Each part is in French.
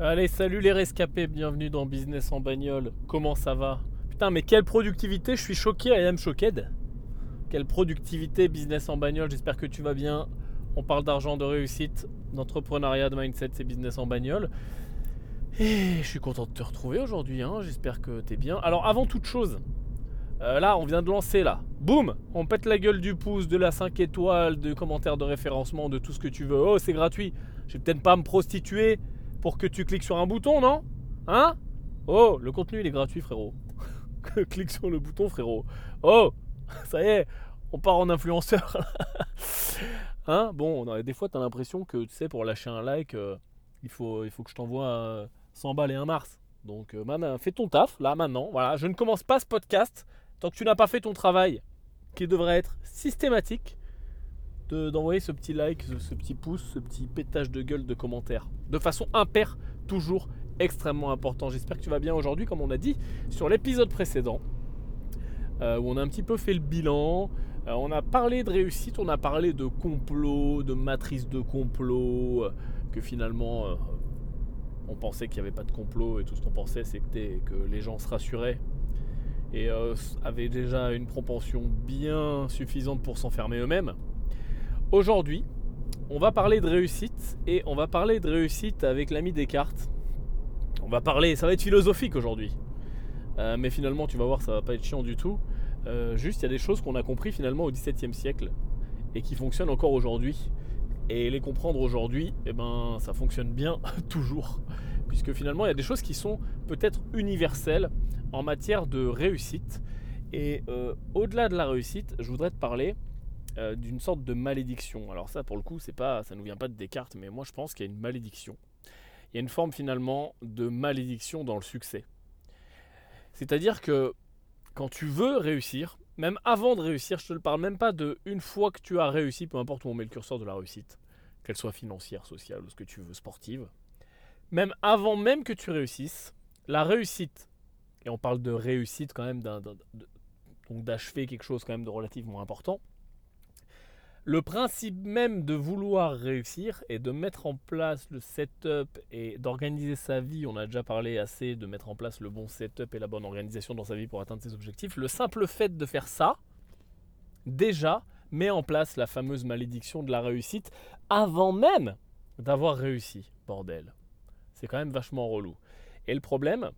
Allez, salut les rescapés, bienvenue dans Business en bagnole. Comment ça va? Putain, mais quelle productivité, je suis choqué, I am shocked. Quelle productivité, business en bagnole, j'espère que tu vas bien. On parle d'argent, de réussite, d'entrepreneuriat, de mindset, c'est business en bagnole. Et je suis content de te retrouver aujourd'hui, hein. j'espère que tu es bien. Alors avant toute chose, euh, là on vient de lancer là, boum, on pète la gueule du pouce, de la 5 étoiles, de commentaires de référencement, de tout ce que tu veux. Oh c'est gratuit, je vais peut-être pas me prostituer pour que tu cliques sur un bouton, non Hein Oh, le contenu il est gratuit, frérot. Clique sur le bouton, frérot. Oh, ça y est, on part en influenceur. hein Bon, des fois, tu as l'impression que, tu sais, pour lâcher un like, euh, il, faut, il faut que je t'envoie 100 balles et un mars. Donc, euh, fais ton taf, là, maintenant. Voilà, je ne commence pas ce podcast tant que tu n'as pas fait ton travail, qui devrait être systématique d'envoyer ce petit like, ce, petit pouce, ce petit pétage de gueule de commentaires. De façon impair, toujours extrêmement important. J'espère que tu vas bien aujourd'hui, comme on a dit sur l'épisode précédent, euh, où on a un petit peu fait le bilan. Euh, on a parlé de réussite, on a parlé de complot, de matrice de complot, euh, que finalement on pensait qu'il n'y avait pas de complot et tout ce qu'on pensait c'était que les gens se rassuraient et avaient déjà une propension bien suffisante pour s'enfermer eux-mêmes. Aujourd'hui, on va parler de réussite et on va parler de réussite avec l'ami Descartes. On va parler, ça va être philosophique aujourd'hui. Euh, mais finalement, tu vas voir, ça va pas être chiant du tout. Euh, juste, il y a des choses qu'on a compris finalement au XVIIe siècle et qui fonctionnent encore aujourd'hui. Et les comprendre aujourd'hui, eh ben, ça fonctionne bien toujours. Puisque finalement, il y a des choses qui sont peut-être universelles en matière de réussite. Et euh, au-delà de la réussite, je voudrais te parler euh, d'une sorte de malédiction. Alors ça, pour le coup, c'est pas, ça nous vient pas de Descartes, mais moi je pense qu'il y a une malédiction. Il y a une forme finalement de malédiction dans le succès. C'est-à-dire que quand tu veux réussir, même avant de réussir, je te le parle même pas de une fois que tu as réussi, peu importe où on met le curseur de la réussite, qu'elle soit financière, sociale ou ce que tu veux, sportive, même avant même que tu réussisses, la réussite, et on parle de réussite quand même, donc d'achever quelque chose quand même de relativement important, le principe même de vouloir réussir et de mettre en place le setup et d'organiser sa vie, on a déjà parlé assez de mettre en place le bon setup et la bonne organisation dans sa vie pour atteindre ses objectifs, le simple fait de faire ça, déjà, met en place la fameuse malédiction de la réussite avant même d'avoir réussi, bordel. C'est quand même vachement relou. Et le problème,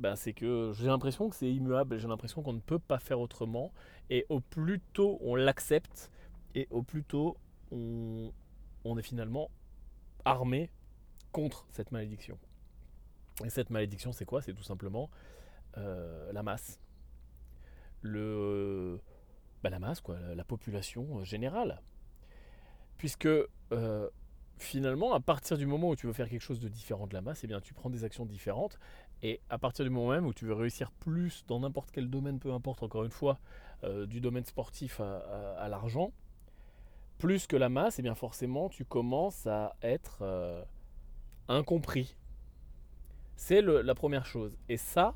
ben, c'est que j'ai l'impression que c'est immuable, j'ai l'impression qu'on ne peut pas faire autrement, et au plus tôt on l'accepte, et au plus tôt on, est finalement armé contre cette malédiction. Et cette malédiction, c'est quoi? C'est tout simplement euh, la masse. Bah, la masse, quoi, la, population générale. Puisque euh, finalement, à partir du moment où tu veux faire quelque chose de différent de la masse, eh bien, tu prends des actions différentes. Et à partir du moment même où tu veux réussir plus dans n'importe quel domaine, peu importe, encore une fois, euh, du domaine sportif à l'argent, plus que la masse, et eh bien forcément, tu commences à être euh, incompris. C'est la première chose. Et ça,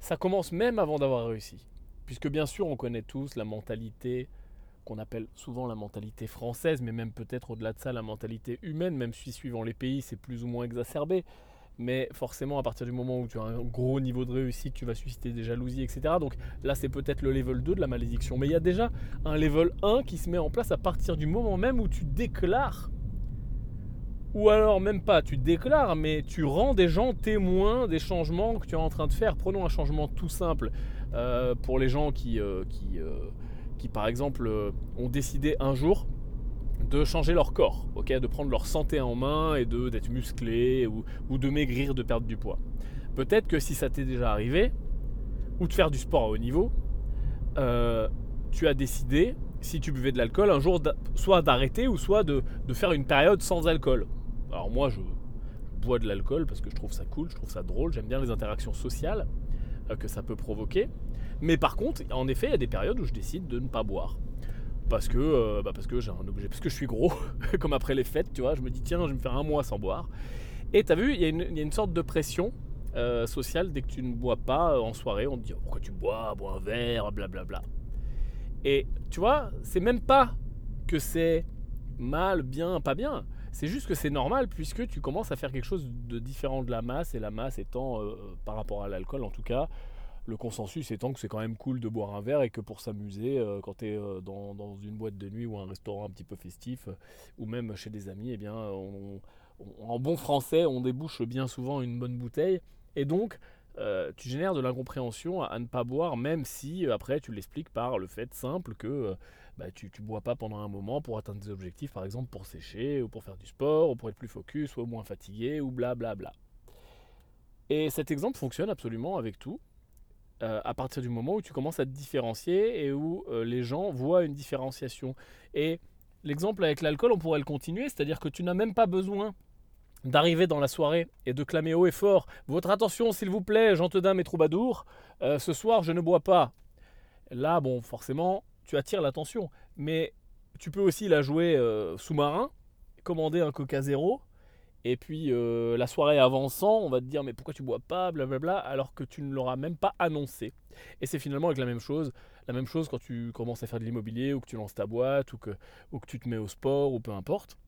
ça commence même avant d'avoir réussi. Puisque bien sûr, on connaît tous la mentalité qu'on appelle souvent la mentalité française, mais même peut-être au-delà de ça, la mentalité humaine, même si suivant les pays, c'est plus ou moins exacerbé mais forcément à partir du moment où tu as un gros niveau de réussite, tu vas susciter des jalousies, etc. Donc là c'est peut-être le level 2 de la malédiction, mais il y a déjà un level 1 qui se met en place à partir du moment même où tu déclares, ou alors même pas tu déclares, mais tu rends des gens témoins des changements que tu es en train de faire. Prenons un changement tout simple euh, pour les gens qui, euh, qui, euh, qui par exemple ont décidé un jour de changer leur corps, ok, de prendre leur santé en main et d'être musclé ou, de maigrir, de perdre du poids. Peut-être que si ça t'est déjà arrivé, ou de faire du sport à haut niveau, euh, tu as décidé, si tu buvais de l'alcool, un jour soit d'arrêter ou soit de, de, faire une période sans alcool. Alors moi, je bois de l'alcool parce que je trouve ça cool, je trouve ça drôle, j'aime bien les interactions sociales euh, que ça peut provoquer. Mais par contre, en effet, il y a des périodes où je décide de ne pas boire parce que, euh, bah parce que j'ai un objet, parce que je suis gros, comme après les fêtes, tu vois, je me dis tiens, je vais me faire un mois sans boire. Et tu as vu, il y, a une sorte de pression euh, sociale dès que tu ne bois pas euh, en soirée, on te dit oh, pourquoi tu bois, bois un verre, blablabla. Et tu vois, c'est même pas que c'est mal, bien, pas bien, C'est juste que c'est normal puisque tu commences à faire quelque chose de différent de la masse, et la masse étant, par rapport à l'alcool en tout cas, le consensus étant que c'est quand même cool de boire un verre et que pour s'amuser, euh, quand tu es euh, dans, une boîte de nuit ou un restaurant un petit peu festif, ou même chez des amis, eh bien, en bon français, on débouche bien souvent une bonne bouteille. Et donc, euh, tu génères de l'incompréhension à, ne pas boire, même si euh, après tu l'expliques par le fait simple que euh, bah, tu ne bois pas pendant un moment pour atteindre des objectifs, par exemple pour sécher, ou pour faire du sport, ou pour être plus focus, ou moins fatigué, ou blablabla. Bla bla. Et cet exemple fonctionne absolument avec tout, à partir du moment où tu commences à te différencier et où les gens voient une différenciation. Et l'exemple avec l'alcool, on pourrait le continuer, c'est-à-dire que tu n'as même pas besoin d'arriver dans la soirée et de clamer haut et fort Votre attention, s'il vous plaît, dames et troubadours, euh, ce soir je ne bois pas. Là, bon, forcément, tu attires l'attention. Mais tu peux aussi la jouer euh, sous-marin, commander un Coca Zéro, et puis euh, la soirée avançant, on va te dire mais pourquoi tu bois pas, blablabla, alors que tu ne l'auras même pas annoncé. Et c'est finalement avec la même chose, la même chose quand tu commences à faire de l'immobilier, ou que tu lances ta boîte, ou que, tu te mets au sport, ou peu importe.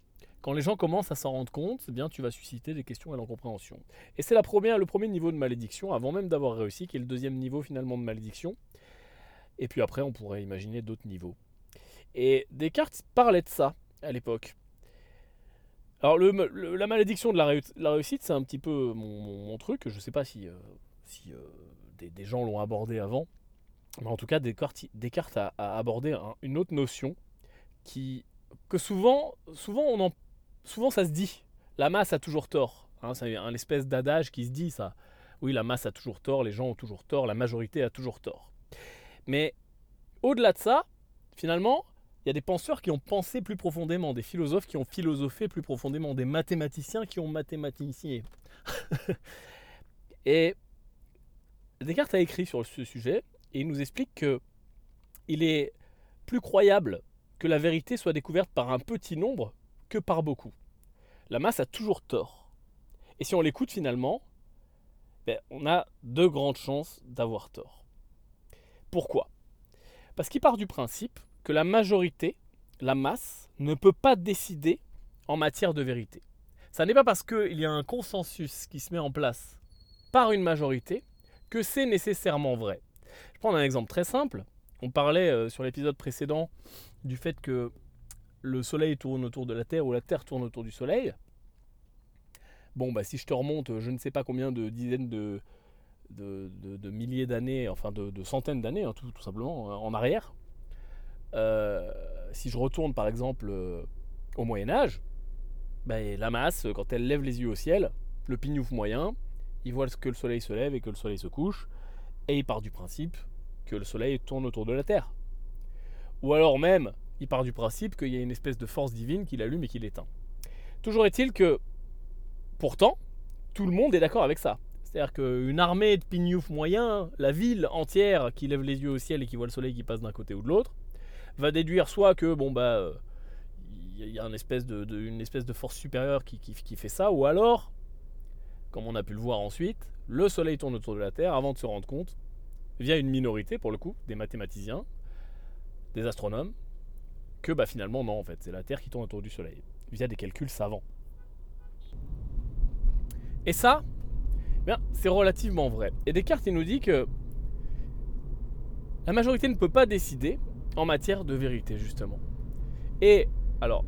Quand les gens commencent à s'en rendre compte, eh bien, tu vas susciter des questions et l'incompréhension. Et c'est le premier niveau de malédiction, avant même d'avoir réussi, qui est le deuxième niveau finalement de malédiction. Et puis après, on pourrait imaginer d'autres niveaux. Et Descartes parlait de ça à l'époque. Alors la malédiction de la, réussite, c'est un petit peu mon, truc. Je ne sais pas si, euh, euh, des, gens l'ont abordé avant. Mais en tout cas, Descartes, a, abordé une autre notion qui, que souvent, souvent ça se dit. La masse a toujours tort. Hein, c'est un espèce d'adage qui se dit ça. Oui, la masse a toujours tort, les gens ont toujours tort, la majorité a toujours tort. Mais au-delà de ça, finalement, il y a des penseurs qui ont pensé plus profondément, des philosophes qui ont philosophé plus profondément, des mathématiciens qui ont mathématicié. et Descartes a écrit sur ce sujet et il nous explique que il est plus croyable que la vérité soit découverte par un petit nombre que par beaucoup. La masse a toujours tort. Et si on l'écoute finalement, ben, on a de grandes chances d'avoir tort. Pourquoi? Parce qu'il part du principe que la majorité, la masse, ne peut pas décider en matière de vérité. Ça n'est pas parce qu'il y a un consensus qui se met en place par une majorité que c'est nécessairement vrai. Je prends un exemple très simple. On parlait euh, sur l'épisode précédent du fait que le Soleil tourne autour de la Terre ou la Terre tourne autour du Soleil, bon, bah, si je te remonte je ne sais pas combien de dizaines de, milliers d'années, enfin de, centaines d'années, hein, tout, simplement, hein, en arrière, euh, si je retourne par exemple euh, au Moyen Âge, bah, la masse, quand elle lève les yeux au ciel, le pignouf moyen, il voit que le soleil se lève et que le soleil se couche, et il part du principe que le soleil tourne autour de la Terre. Ou alors même, il part du principe qu'il y a une espèce de force divine qui l'allume et qui l'éteint. Toujours est-il que, pourtant, tout le monde est d'accord avec ça. C'est-à-dire qu'une armée de pignouf moyens, la ville entière qui lève les yeux au ciel et qui voit le soleil qui passe d'un côté ou de l'autre, va déduire soit que bon bah il y a une espèce de, force supérieure qui, fait ça, ou alors, comme on a pu le voir ensuite, le soleil tourne autour de la Terre avant de se rendre compte, via une minorité pour le coup, des mathématiciens, des astronomes, que bah, finalement non en fait, c'est la Terre qui tourne autour du Soleil, via des calculs savants. Et ça, bien, c'est relativement vrai. Et Descartes il nous dit que la majorité ne peut pas décider en matière de vérité justement. Et alors,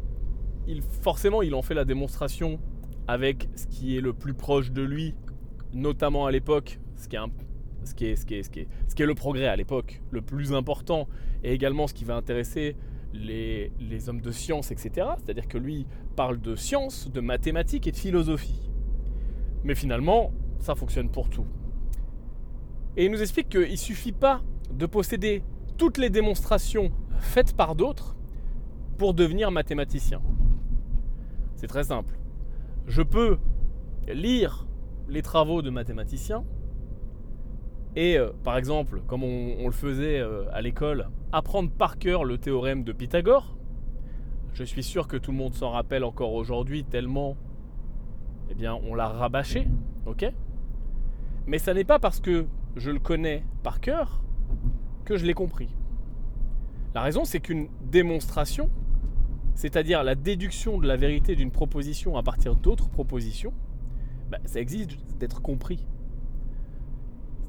il, forcément il en fait la démonstration avec ce qui est le plus proche de lui, notamment à l'époque, ce qui est ce qui est, ce, qui est, ce, qui est, le progrès à l'époque, le plus important, et également ce qui va intéresser les, hommes de science, etc. C'est-à-dire que lui parle de science, de mathématiques et de philosophie. Mais finalement, ça fonctionne pour tout. Et il nous explique qu'il ne suffit pas de posséder toutes les démonstrations faites par d'autres pour devenir mathématicien. C'est très simple. Je peux lire les travaux de mathématiciens, et euh, par exemple, comme on, le faisait euh, à l'école, apprendre par cœur le théorème de Pythagore. Je suis sûr que tout le monde s'en rappelle encore aujourd'hui tellement eh bien, on l'a rabâché, ok? Mais ça n'est pas parce que je le connais par cœur que je l'ai compris. La raison, c'est qu'une démonstration c'est-à-dire la déduction de la vérité d'une proposition à partir d'autres propositions, bah, ça existe d'être compris.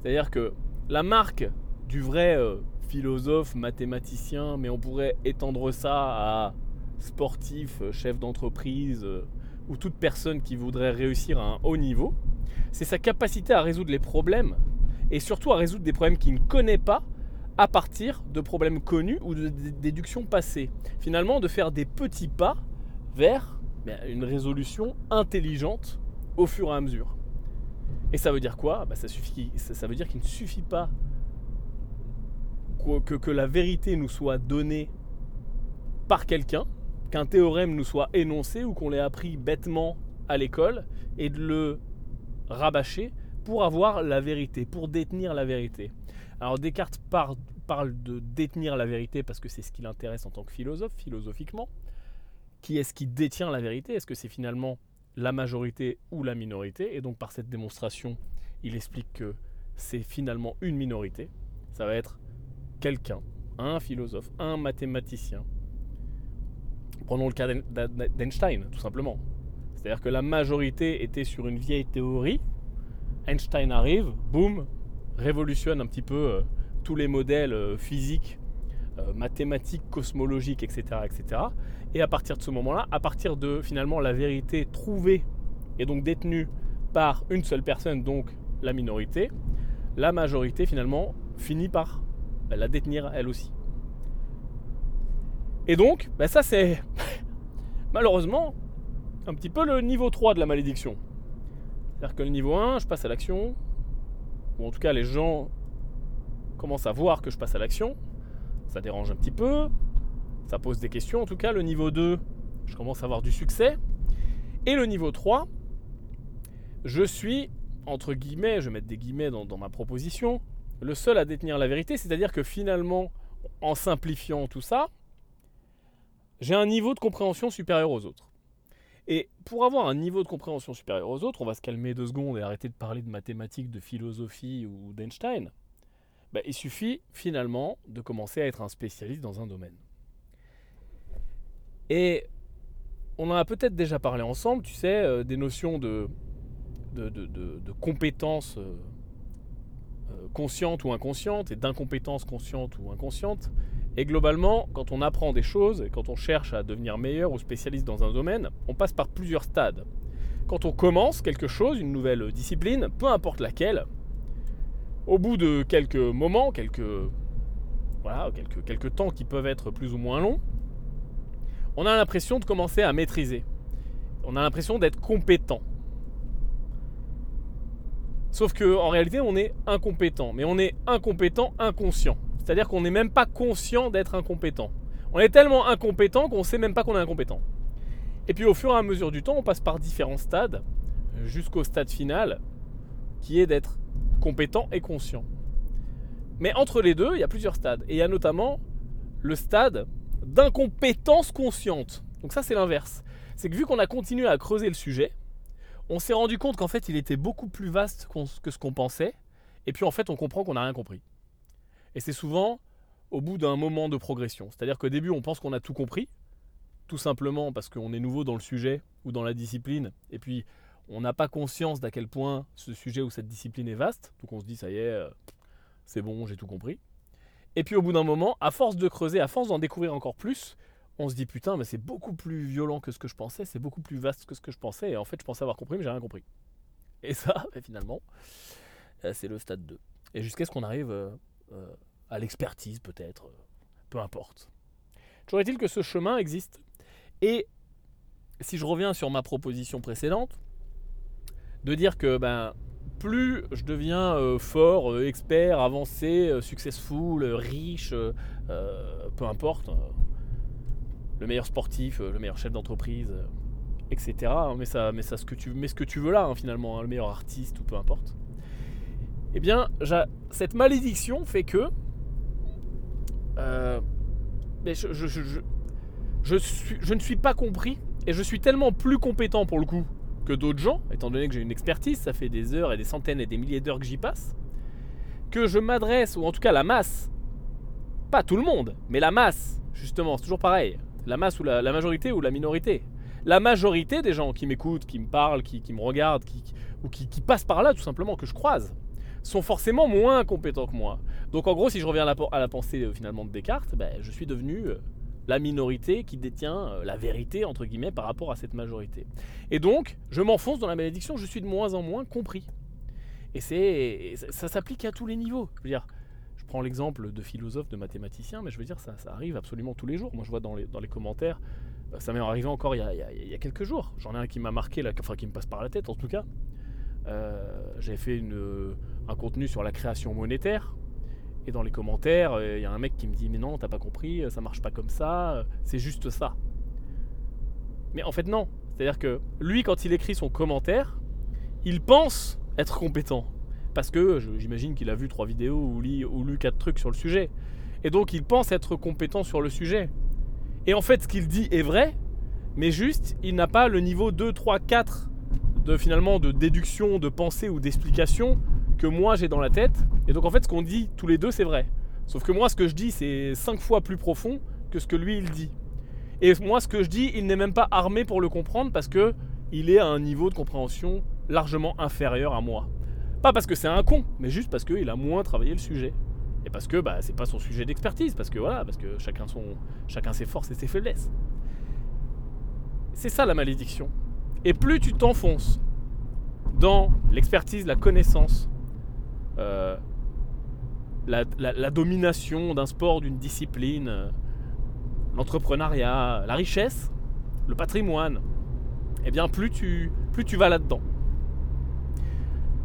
C'est-à-dire que la marque du vrai euh, philosophe, mathématicien, mais on pourrait étendre ça à sportif, euh, chef d'entreprise euh, ou toute personne qui voudrait réussir à un haut niveau, c'est sa capacité à résoudre les problèmes et surtout à résoudre des problèmes qu'il ne connaît pas à partir de problèmes connus ou de déductions passées. Finalement, de faire des petits pas vers ben, une résolution intelligente au fur et à mesure. Et ça veut dire quoi? Ben, ça, suffit, ça, veut dire qu'il ne suffit pas que la vérité nous soit donnée par quelqu'un, qu'un théorème nous soit énoncé ou qu'on l'ait appris bêtement à l'école et de le rabâcher pour avoir la vérité, pour détenir la vérité. Alors Descartes parle, de détenir la vérité parce que c'est ce qui l'intéresse en tant que philosophe, philosophiquement. Qui est-ce qui détient la vérité? Est-ce que c'est finalement la majorité ou la minorité? Et donc par cette démonstration, il explique que c'est finalement une minorité. Ça va être quelqu'un, un philosophe, un mathématicien. Prenons le cas d'Einstein, tout simplement. C'est-à-dire que la majorité était sur une vieille théorie. Einstein arrive, boum, révolutionne un petit peu euh, tous les modèles euh, physiques, euh, mathématiques, cosmologiques, etc., etc. Et à partir de ce moment-là, à partir de finalement la vérité trouvée et donc détenue par une seule personne, donc la minorité, la majorité finalement finit par bah, la détenir elle aussi. Et donc, bah, ça c'est malheureusement un petit peu le niveau 3 de la malédiction. C'est-à-dire que le niveau 1, je passe à l'action, ou en tout cas les gens commencent à voir que je passe à l'action, ça dérange un petit peu, ça pose des questions. En tout cas, le niveau 2, je commence à avoir du succès. Et le niveau 3, je suis, entre guillemets, je vais mettre des guillemets dans, dans ma proposition, le seul à détenir la vérité, c'est-à-dire que finalement, en simplifiant tout ça, j'ai un niveau de compréhension supérieur aux autres. Et pour avoir un niveau de compréhension supérieur aux autres, on va se calmer deux secondes et arrêter de parler de mathématiques, de philosophie ou d'Einstein. Bah, il suffit finalement de commencer à être un spécialiste dans un domaine. Et on en a peut-être déjà parlé ensemble, tu sais, euh, des notions de, compétences euh, euh, conscientes ou inconscientes et d'incompétences conscientes ou inconscientes. Et globalement, quand on apprend des choses quand on cherche à devenir meilleur ou spécialiste dans un domaine, on passe par plusieurs stades. Quand on commence quelque chose, une nouvelle discipline, peu importe laquelle, au bout de quelques moments, quelques, voilà, quelques, quelques temps qui peuvent être plus ou moins longs, on a l'impression de commencer à maîtriser. On a l'impression d'être compétent. Sauf qu'en réalité, on est incompétent. Mais on est incompétent inconscient. C'est-à-dire qu'on n'est même pas conscient d'être incompétent. On est tellement incompétent qu'on ne sait même pas qu'on est incompétent. Et puis au fur et à mesure du temps, on passe par différents stades, jusqu'au stade final, qui est d'être compétent et conscient. Mais entre les deux, il y a plusieurs stades. Et il y a notamment le stade d'incompétence consciente. Donc ça, c'est l'inverse. C'est que vu qu'on a continué à creuser le sujet, on s'est rendu compte qu'en fait, il était beaucoup plus vaste que ce qu'on pensait. Et puis en fait, on comprend qu'on n'a rien compris. Et c'est souvent au bout d'un moment de progression. C'est-à-dire qu'au début, on pense qu'on a tout compris, tout simplement parce qu'on est nouveau dans le sujet ou dans la discipline, et puis on n'a pas conscience d'à quel point ce sujet ou cette discipline est vaste. Donc on se dit, ça y est, euh, c'est bon, j'ai tout compris. Et puis au bout d'un moment, à force de creuser, à force d'en découvrir encore plus, on se dit putain, mais c'est beaucoup plus violent que ce que je pensais, c'est beaucoup plus vaste que ce que je pensais, et en fait je pensais avoir compris, mais j'ai rien compris. Et ça, finalement, euh, c'est le stade 2. Et jusqu'à ce qu'on arrive euh, à l'expertise peut-être, peu importe. Toujours est-il que ce chemin existe. Et si je reviens sur ma proposition précédente, de dire que ben, plus je deviens euh, fort, euh, expert, avancé, euh, successful, riche, peu importe, le meilleur sportif, le meilleur chef d'entreprise, etc. Hein, mais ça, mais ça, ce que tu, mets ce que tu veux là, hein, finalement, hein, le meilleur artiste ou peu importe. Eh bien, cette malédiction fait que mais je, ne suis pas compris et je suis tellement plus compétent pour le coup que d'autres gens, étant donné que j'ai une expertise, ça fait des heures et des centaines et des milliers d'heures que j'y passe, que je m'adresse, ou en tout cas la masse, pas tout le monde, mais la masse, justement, c'est toujours pareil. La masse ou la, majorité ou la minorité La majorité des gens qui m'écoutent, qui me parlent, qui, me regardent, ou qui, passent par là tout simplement, que je croise, sont forcément moins compétents que moi. Donc en gros, si je reviens à la, pensée euh, finalement de Descartes, ben, je suis devenu euh, la minorité qui détient euh, la vérité, entre guillemets, par rapport à cette majorité. Et donc, je m'enfonce dans la malédiction, je suis de moins en moins compris. Et c'est, ça, s'applique à tous les niveaux. Je veux dire, je prends l'exemple de philosophes, de mathématiciens, mais je veux dire, ça, arrive absolument tous les jours. Moi, je vois dans les, commentaires, ça m'est arrivé encore il y, a, quelques jours. J'en ai un qui m'a marqué, enfin qui me passe par la tête en tout cas. Euh, J'avais fait une, un contenu sur la création monétaire. Et dans les commentaires, euh, il y a un mec qui me dit Mais non, t'as pas compris, ça marche pas comme ça, c'est juste ça. Mais en fait, non. C'est-à-dire que lui, quand il écrit son commentaire, il pense être compétent. Parce que j'imagine qu'il a vu trois vidéos ou, ou lu quatre trucs sur le sujet. Et donc il pense être compétent sur le sujet. Et en fait, ce qu'il dit est vrai, mais juste, il n'a pas le niveau 2, 3, 4 de finalement de déduction, de pensée ou d'explication que moi j'ai dans la tête. Et donc en fait, ce qu'on dit tous les deux, c'est vrai. Sauf que moi, ce que je dis, c'est 5 fois plus profond que ce que lui, il dit. Et moi, ce que je dis, il n'est même pas armé pour le comprendre parce que il est à un niveau de compréhension largement inférieur à moi. Pas parce que c'est un con, mais juste parce qu'il a moins travaillé le sujet. Et parce que bah, c'est pas son sujet d'expertise, parce que voilà, parce que chacun, son, chacun ses forces et ses faiblesses. C'est ça la malédiction. Et plus tu t'enfonces dans l'expertise, la connaissance, euh, la, domination d'un sport, d'une discipline, euh, l'entrepreneuriat, la richesse, le patrimoine, eh bien plus tu, vas là-dedans.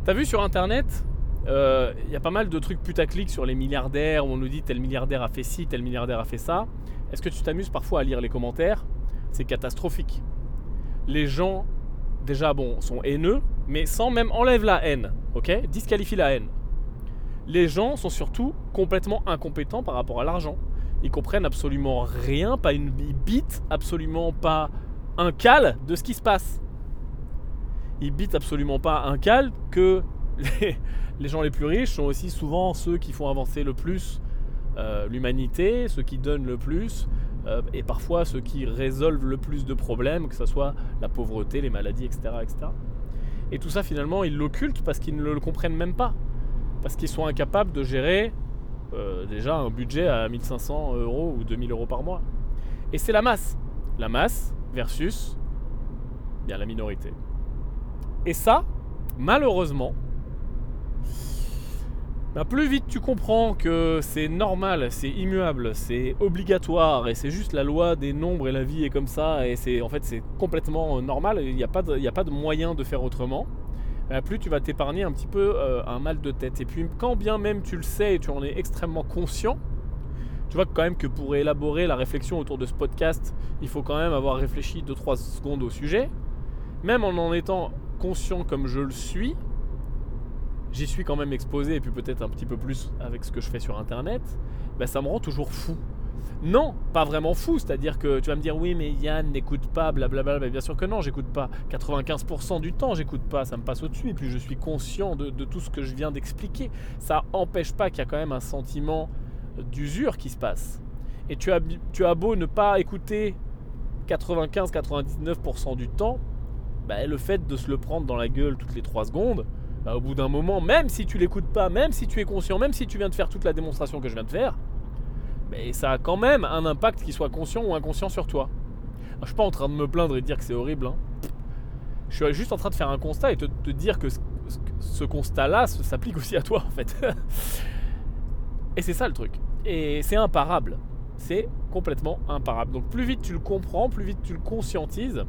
T'as vu sur internet, il euh, y a pas mal de trucs putaclic sur les milliardaires où on nous dit tel milliardaire a fait ci, tel milliardaire a fait ça. Est-ce que tu t'amuses parfois à lire les commentaires? C'est catastrophique. Les gens, déjà, bon, sont haineux, mais sans même enlève la haine, ok? Disqualifie la haine. Les gens sont surtout complètement incompétents par rapport à l'argent. Ils comprennent absolument rien, pas une bite, absolument pas un cal de ce qui se passe ils bitent absolument pas un cal que les, gens les plus riches sont aussi souvent ceux qui font avancer le plus euh, l'humanité, ceux qui donnent le plus, euh, et parfois ceux qui résolvent le plus de problèmes, que ce soit la pauvreté, les maladies, etc. etc. Et tout ça finalement ils l'occultent parce qu'ils ne le comprennent même pas. Parce qu'ils sont incapables de gérer euh, déjà un budget à 1500 euros ou 2000 euros par mois. Et c'est la masse. La masse versus bien la minorité. Et ça, malheureusement, bah, plus vite tu comprends que c'est normal, c'est immuable, c'est obligatoire et c'est juste la loi des nombres et la vie est comme ça et c'est en fait c'est complètement normal, il n'y a, pas de, a pas de moyen de faire autrement, bah, plus tu vas t'épargner un petit peu euh, un mal de tête. Et puis quand bien même tu le sais et tu en es extrêmement conscient, tu vois quand même que pour élaborer la réflexion autour de ce podcast, il faut quand même avoir réfléchi 2-3 secondes au sujet. Même en en étant conscient comme je le suis, j'y suis quand même exposé, et puis peut-être un petit peu plus avec ce que je fais sur Internet, ben ça me rend toujours fou. Non, pas vraiment fou, c'est-à-dire que tu vas me dire oui mais Yann n'écoute pas, blablabla, bien sûr que non, j'écoute pas. 95% du temps j'écoute pas, ça me passe au-dessus, et puis je suis conscient de, tout ce que je viens d'expliquer. Ça empêche pas qu'il y a quand même un sentiment d'usure qui se passe. Et tu as, beau ne pas écouter 95-99% du temps, bah, le fait de se le prendre dans la gueule toutes les 3 secondes, bah, au bout d'un moment, même si tu l'écoutes pas, même si tu es conscient, même si tu viens de faire toute la démonstration que je viens de faire, mais ça a quand même un impact qui soit conscient ou inconscient sur toi. je suis pas en train de me plaindre et de dire que c'est horrible. Hein. Je suis juste en train de faire un constat et de te, dire que ce, constat-là s'applique aussi à toi en fait. et c'est ça le truc. Et c'est imparable. C'est complètement imparable. Donc plus vite tu le comprends, plus vite tu le conscientises,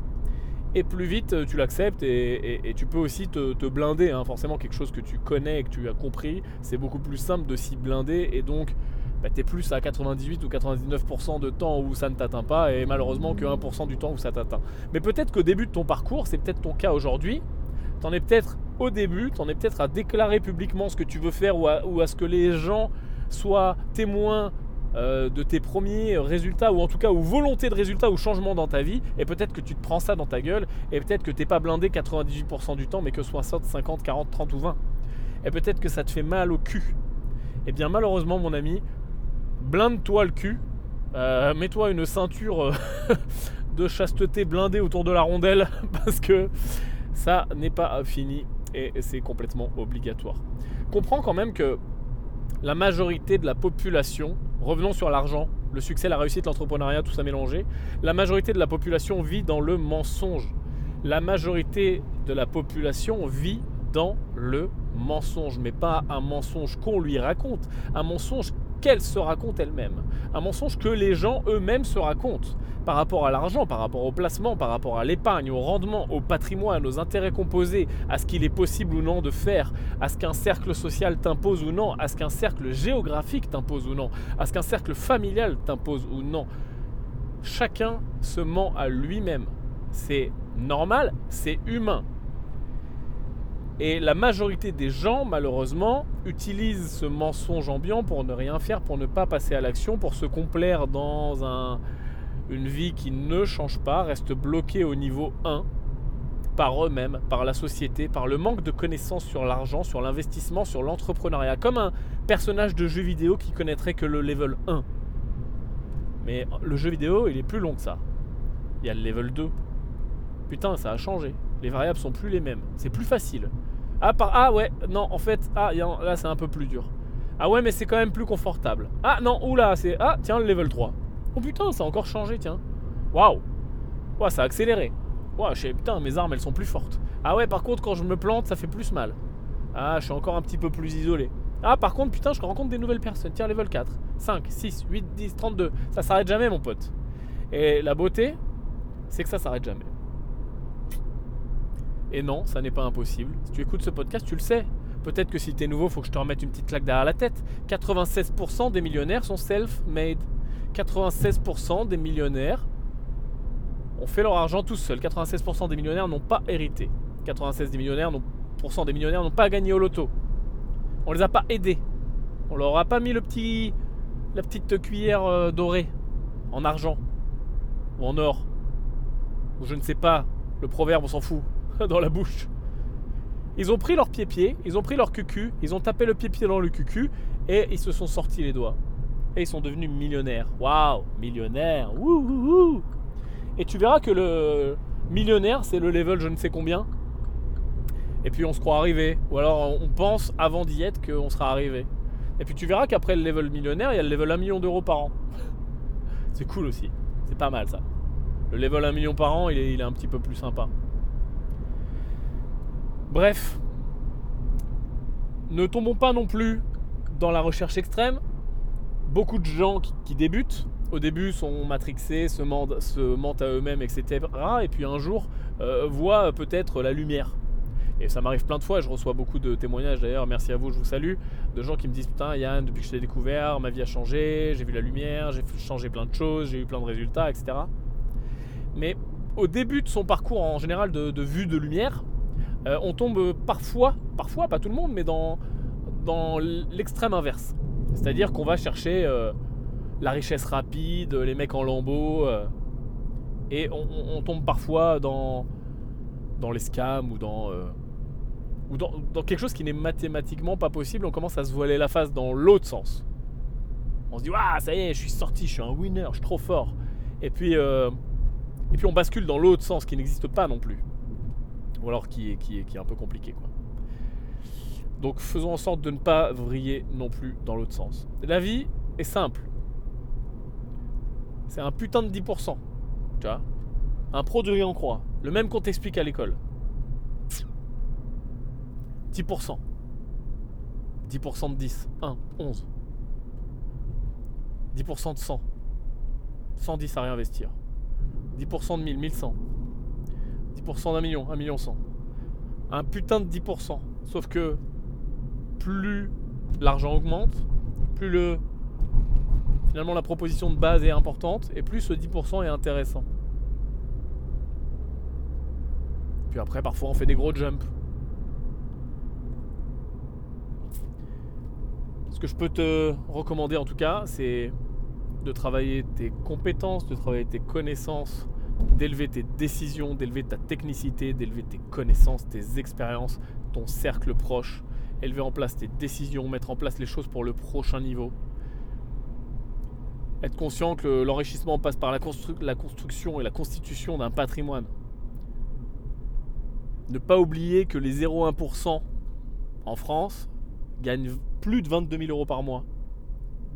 et plus vite euh, tu l'acceptes et, tu peux aussi te, blinder. Hein. Forcément, quelque chose que tu connais et que tu as compris, c'est beaucoup plus simple de s'y blinder et donc bah, tu es plus à 98 ou 99% de temps où ça ne t'atteint pas et malheureusement que 1% du temps où ça t'atteint. Mais peut-être qu'au début de ton parcours, c'est peut-être ton cas aujourd'hui, tu en es peut-être au début, tu en es peut-être à déclarer publiquement ce que tu veux faire ou à ce que les gens soient témoins euh, de tes premiers résultats, ou en tout cas ou volonté de résultats ou changement dans ta vie, et peut-être que tu te prends ça dans ta gueule, et peut-être que t'es pas blindé 98% du temps, mais que 60, 50, 40, 30 ou 20. Et peut-être que ça te fait mal au cul. Et eh bien malheureusement mon ami, blinde-toi le cul, Euh, mets-toi une ceinture euh, de chasteté blindée autour de la rondelle parce que ça n'est pas fini et c'est complètement obligatoire. Comprends quand même que la majorité de la population, revenons sur l'argent, le succès, la réussite, l'entrepreneuriat, tout ça mélangé, la majorité de la population vit dans le mensonge. La majorité de la population vit dans le mensonge, mais pas un mensonge qu'on lui raconte, un mensonge qu'elle se raconte elle-même. Un mensonge que les gens eux-mêmes se racontent par rapport à l'argent, par rapport au placement, par rapport à l'épargne, au rendement, au patrimoine, aux intérêts composés, à ce qu'il est possible ou non de faire, à ce qu'un cercle social t'impose ou non, à ce qu'un cercle géographique t'impose ou non, à ce qu'un cercle familial t'impose ou non. Chacun se ment à lui-même. C'est normal, c'est humain. Et la majorité des gens, malheureusement, utilisent ce mensonge ambiant pour ne rien faire, pour ne pas passer à l'action, pour se complaire dans un, une vie qui ne change pas, reste bloquée au niveau 1 par eux-mêmes, par la société, par le manque de connaissances sur l'argent, sur l'investissement, sur l'entrepreneuriat, comme un personnage de jeu vidéo qui connaîtrait que le level 1. Mais le jeu vidéo, il est plus long que ça. Il y a le level 2. Putain, ça a changé. Les variables sont plus les mêmes. C'est plus facile. Ah, par... ah ouais, non, en fait, ah, là c'est un peu plus dur. Ah ouais, mais c'est quand même plus confortable. Ah non, oula, c'est... Ah, tiens, le level 3. Oh putain, ça a encore changé, tiens. Waouh. Ouais, ça a accéléré. Waouh, putain, mes armes, elles sont plus fortes. Ah ouais, par contre, quand je me plante, ça fait plus mal. Ah, je suis encore un petit peu plus isolé. Ah, par contre, putain, je rencontre des nouvelles personnes. Tiens, level 4, 5, 6, 8, 10, 32. Ça s'arrête jamais, mon pote. Et la beauté, c'est que ça s'arrête jamais. Et non, ça n'est pas impossible. Si tu écoutes ce podcast, tu le sais. Peut-être que si tu es nouveau, il faut que je te remette une petite claque derrière la tête. 96% des millionnaires sont self-made. 96% des millionnaires ont fait leur argent tout seuls. 96% des millionnaires n'ont pas hérité. 96% des millionnaires n'ont, pas gagné au loto. On les a pas aidés. On leur a pas mis le petit, la petite cuillère euh, dorée en argent ou en or ou je ne sais pas. Le proverbe, on s'en fout. dans la bouche. Ils ont pris leur pied-pied, ils ont pris leur cucu, ils ont tapé le pied-pied dans le cucu et ils se sont sortis les doigts. Et ils sont devenus millionnaires. Waouh, millionnaires. Et tu verras que le millionnaire, c'est le level je ne sais combien. Et puis on se croit arrivé. Ou alors on pense avant d'y être qu'on sera arrivé. Et puis tu verras qu'après le level millionnaire, il y a le level 1 million d'euros par an. c'est cool aussi. C'est pas mal ça. Le level 1 million par an, il est un petit peu plus sympa. Bref, ne tombons pas non plus dans la recherche extrême. Beaucoup de gens qui, débutent, au début sont matrixés, se mentent, à eux-mêmes, etc. Et puis un jour, euh, voient peut-être la lumière. Et ça m'arrive plein de fois, je reçois beaucoup de témoignages d'ailleurs, merci à vous, je vous salue, de gens qui me disent Putain, Yann, depuis que je t'ai découvert, ma vie a changé, j'ai vu la lumière, j'ai changé plein de choses, j'ai eu plein de résultats, etc. Mais au début de son parcours en général de vue de lumière, euh, on tombe parfois, parfois, pas tout le monde, mais dans, dans l'extrême inverse. C'est-à-dire qu'on va chercher euh, la richesse rapide, les mecs en lambeaux, euh, et on, tombe parfois dans, dans les scams ou dans, ou dans, quelque chose qui n'est mathématiquement pas possible. On commence à se voiler la face dans l'autre sens. On se dit, waouh, ça y est, je suis sorti, je suis un winner, je suis trop fort. Et puis, et puis on bascule dans l'autre sens qui n'existe pas non plus ou alors qui est, qui est, qui est un peu compliqué. Quoi. Donc faisons en sorte de ne pas vriller non plus dans l'autre sens. La vie est simple. C'est un putain de 10%. Tu vois? Un produit en croix. Le même qu'on t'explique à l'école. 10%. 10% de 10. 1. 11. 10% de 100. 110 à réinvestir. 10% de 1000. 1100. 10% d'un million, un million cent. Un putain de 10%. Sauf que plus l'argent augmente, plus le finalement la proposition de base est importante et plus ce 10% est intéressant. Puis après parfois on fait des gros jumps. Ce que je peux te recommander en tout cas, c'est de travailler tes compétences, de travailler tes connaissances d'élever tes décisions, d'élever ta technicité, d'élever tes connaissances, tes expériences, ton cercle proche, élever en place tes décisions, mettre en place les choses pour le prochain niveau. être conscient que l'enrichissement passe par la, construction et la constitution d'un patrimoine. Ne pas oublier que les 0,1% en France gagnent plus de 22 000 euros par mois.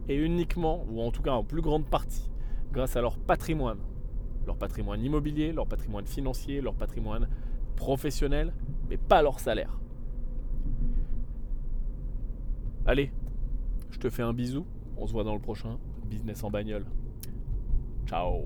Et uniquement, ou en tout cas en plus grande partie, grâce à leur patrimoine. Leur patrimoine immobilier, leur patrimoine financier, leur patrimoine professionnel, mais pas leur salaire. Allez, je te fais un bisou. On se voit dans le prochain Business en bagnole. Ciao